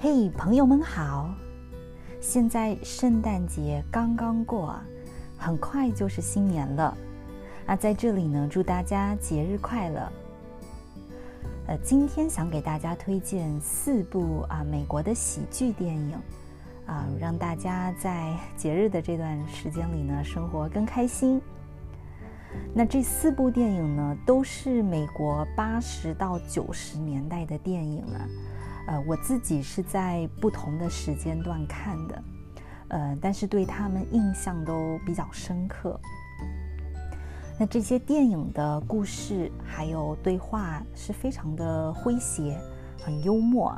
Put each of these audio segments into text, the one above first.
嘿，朋友们好！现在圣诞节刚刚过，很快就是新年了。那在这里呢，祝大家节日快乐。呃，今天想给大家推荐四部啊美国的喜剧电影，啊，让大家在节日的这段时间里呢，生活更开心。那这四部电影呢，都是美国八十到九十年代的电影啊。呃，我自己是在不同的时间段看的，呃，但是对他们印象都比较深刻。那这些电影的故事还有对话是非常的诙谐，很幽默。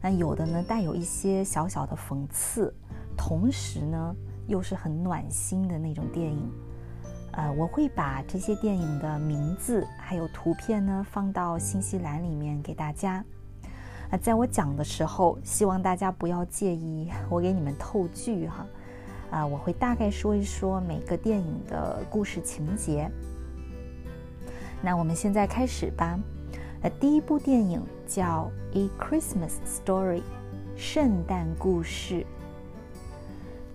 那有的呢带有一些小小的讽刺，同时呢又是很暖心的那种电影。呃，我会把这些电影的名字还有图片呢放到信息栏里面给大家。那在我讲的时候，希望大家不要介意我给你们透剧哈，啊，我会大概说一说每个电影的故事情节。那我们现在开始吧。那第一部电影叫《A Christmas Story》，圣诞故事。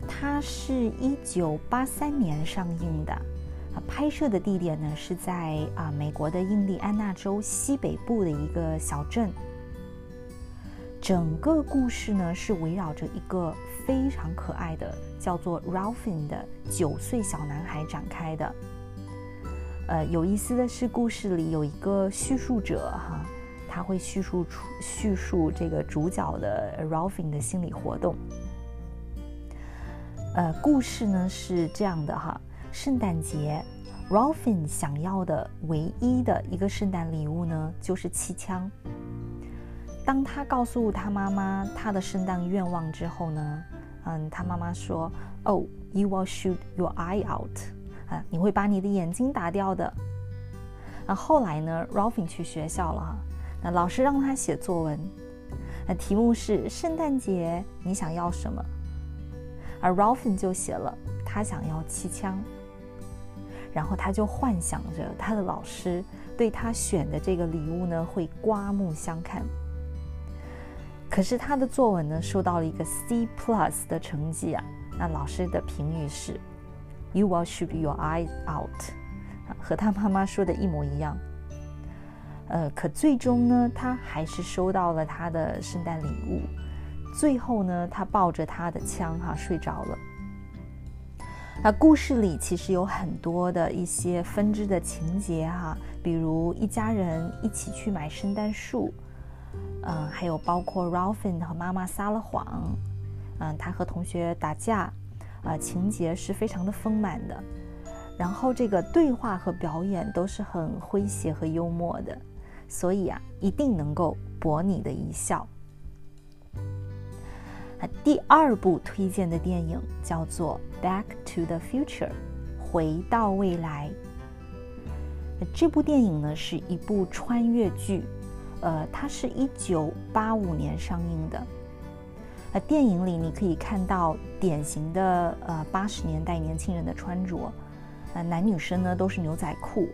它是一九八三年上映的，啊，拍摄的地点呢是在啊美国的印第安纳州西北部的一个小镇。整个故事呢是围绕着一个非常可爱的叫做 Ralphine 的九岁小男孩展开的。呃，有意思的是，故事里有一个叙述者哈，他会叙述出叙述这个主角的 Ralphine 的心理活动。呃，故事呢是这样的哈，圣诞节，Ralphine 想要的唯一的一个圣诞礼物呢就是气枪。当他告诉他妈妈他的圣诞愿望之后呢，嗯，他妈妈说：“Oh, you will shoot your eye out，啊，你会把你的眼睛打掉的。”那后来呢，Ralphin 去学校了哈，那老师让他写作文，那题目是圣诞节你想要什么？而 Ralphin 就写了他想要气枪，然后他就幻想着他的老师对他选的这个礼物呢会刮目相看。可是他的作文呢，收到了一个 C plus 的成绩啊。那老师的评语是，You will shoot your eyes out，和他妈妈说的一模一样。呃，可最终呢，他还是收到了他的圣诞礼物。最后呢，他抱着他的枪哈睡着了。那故事里其实有很多的一些分支的情节哈，比如一家人一起去买圣诞树。嗯，还有包括 Ralphin 和妈妈撒了谎，嗯，他和同学打架，啊，情节是非常的丰满的。然后这个对话和表演都是很诙谐和幽默的，所以啊，一定能够博你的一笑。啊，第二部推荐的电影叫做《Back to the Future》，回到未来。这部电影呢是一部穿越剧。呃，它是一九八五年上映的。呃，电影里你可以看到典型的呃八十年代年轻人的穿着，呃，男女生呢都是牛仔裤，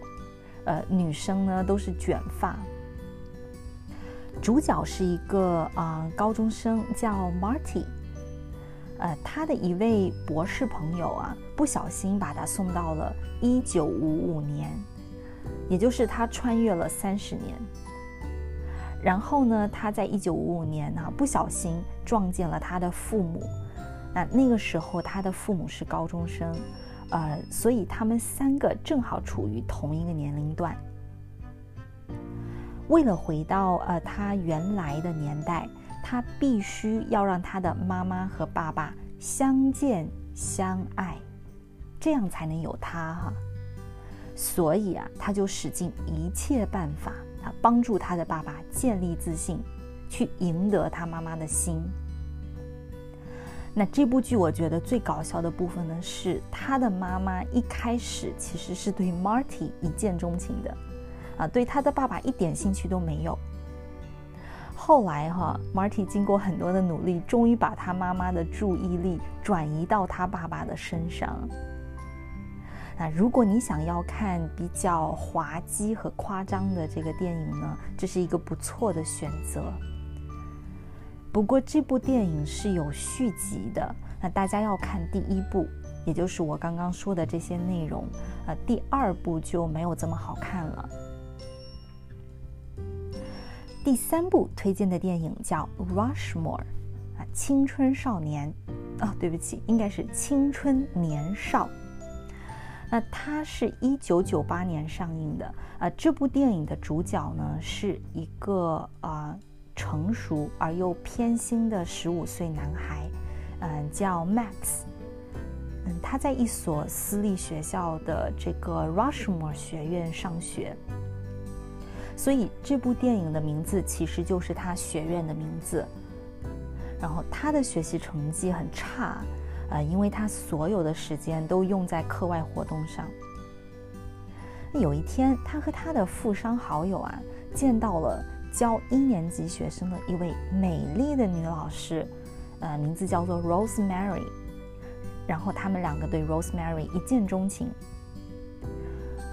呃，女生呢都是卷发。主角是一个啊高中生叫 Marty，呃，他的一位博士朋友啊不小心把他送到了一九五五年，也就是他穿越了三十年。然后呢，他在一九五五年呢，不小心撞见了他的父母。那那个时候，他的父母是高中生，呃，所以他们三个正好处于同一个年龄段。为了回到呃他原来的年代，他必须要让他的妈妈和爸爸相见相爱，这样才能有他哈。所以啊，他就使尽一切办法。帮助他的爸爸建立自信，去赢得他妈妈的心。那这部剧我觉得最搞笑的部分呢，是他的妈妈一开始其实是对 Marty 一见钟情的，啊，对他的爸爸一点兴趣都没有。后来哈，Marty 经过很多的努力，终于把他妈妈的注意力转移到他爸爸的身上。那如果你想要看比较滑稽和夸张的这个电影呢，这是一个不错的选择。不过这部电影是有续集的，那大家要看第一部，也就是我刚刚说的这些内容，啊，第二部就没有这么好看了。第三部推荐的电影叫《Rushmore》，啊，青春少年，哦，对不起，应该是青春年少。那它是一九九八年上映的，啊，这部电影的主角呢是一个啊。成熟而又偏心的十五岁男孩，嗯，叫 Max，嗯，他在一所私立学校的这个 Rushmore 学院上学，所以这部电影的名字其实就是他学院的名字。然后他的学习成绩很差，呃，因为他所有的时间都用在课外活动上。有一天，他和他的富商好友啊见到了。教一年级学生的一位美丽的女老师，呃，名字叫做 Rosemary。然后他们两个对 Rosemary 一见钟情。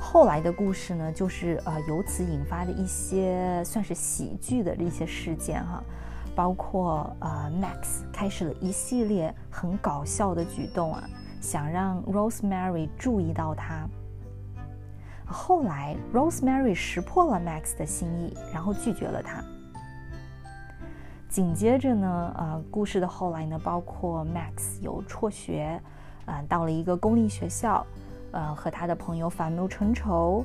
后来的故事呢，就是呃由此引发的一些算是喜剧的一些事件哈，包括呃 Max 开始了一系列很搞笑的举动啊，想让 Rosemary 注意到他。后来，Rosemary 识破了 Max 的心意，然后拒绝了他。紧接着呢，呃，故事的后来呢，包括 Max 有辍学，呃，到了一个公立学校，呃，和他的朋友反目成仇，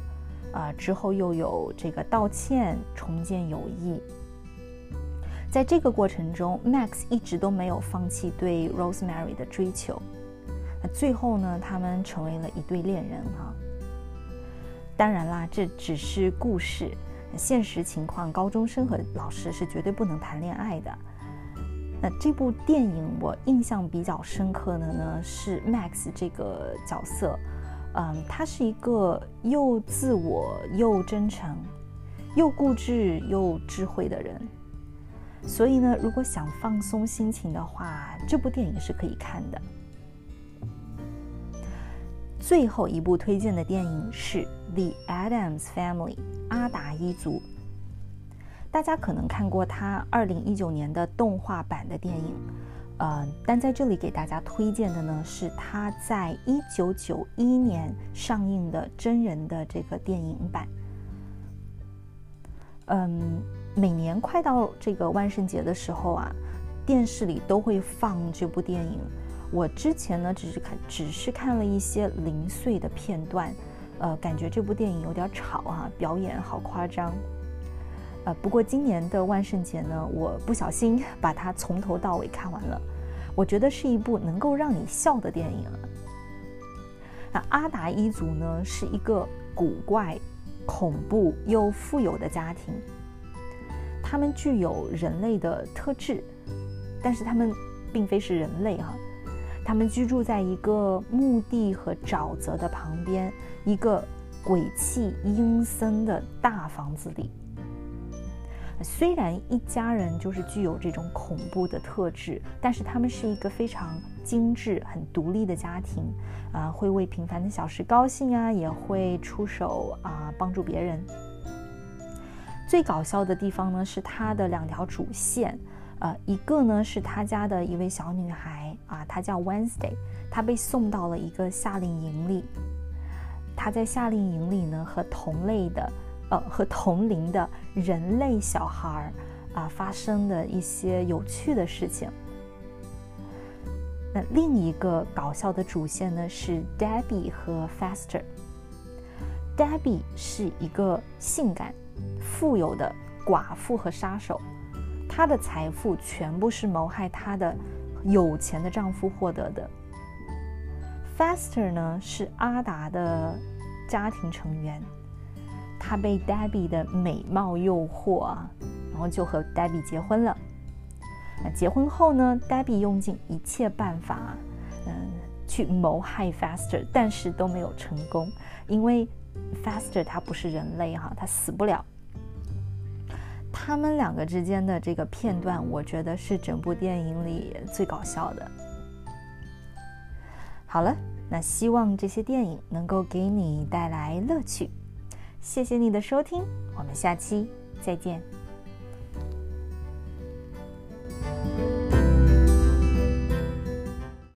啊，之后又有这个道歉，重建友谊。在这个过程中，Max 一直都没有放弃对 Rosemary 的追求。那最后呢，他们成为了一对恋人哈。当然啦，这只是故事，现实情况，高中生和老师是绝对不能谈恋爱的。那这部电影我印象比较深刻的呢是 Max 这个角色，嗯，他是一个又自我又真诚，又固执又智慧的人。所以呢，如果想放松心情的话，这部电影是可以看的。最后一部推荐的电影是《The Adams Family》阿达一族。大家可能看过他二零一九年的动画版的电影，呃，但在这里给大家推荐的呢是他在一九九一年上映的真人的这个电影版。嗯，每年快到这个万圣节的时候啊，电视里都会放这部电影。我之前呢，只是看，只是看了一些零碎的片段，呃，感觉这部电影有点吵啊，表演好夸张。呃，不过今年的万圣节呢，我不小心把它从头到尾看完了，我觉得是一部能够让你笑的电影。那阿达一族呢，是一个古怪、恐怖又富有的家庭，他们具有人类的特质，但是他们并非是人类哈。他们居住在一个墓地和沼泽的旁边，一个鬼气阴森的大房子里。虽然一家人就是具有这种恐怖的特质，但是他们是一个非常精致、很独立的家庭，啊，会为平凡的小事高兴啊，也会出手啊帮助别人。最搞笑的地方呢，是他的两条主线。呃，一个呢是他家的一位小女孩啊，她叫 Wednesday，她被送到了一个夏令营里。她在夏令营里呢，和同类的，呃，和同龄的人类小孩儿啊，发生的一些有趣的事情。那另一个搞笑的主线呢是 Debbie 和 Faster。Debbie 是一个性感、富有的寡妇和杀手。她的财富全部是谋害她的有钱的丈夫获得的。Faster 呢是阿达的家庭成员，他被 Debbie 的美貌诱惑啊，然后就和 Debbie 结婚了。那结婚后呢，Debbie 用尽一切办法，嗯，去谋害 Faster，但是都没有成功，因为 Faster 它不是人类哈，它死不了。他们两个之间的这个片段，我觉得是整部电影里最搞笑的。好了，那希望这些电影能够给你带来乐趣。谢谢你的收听，我们下期再见。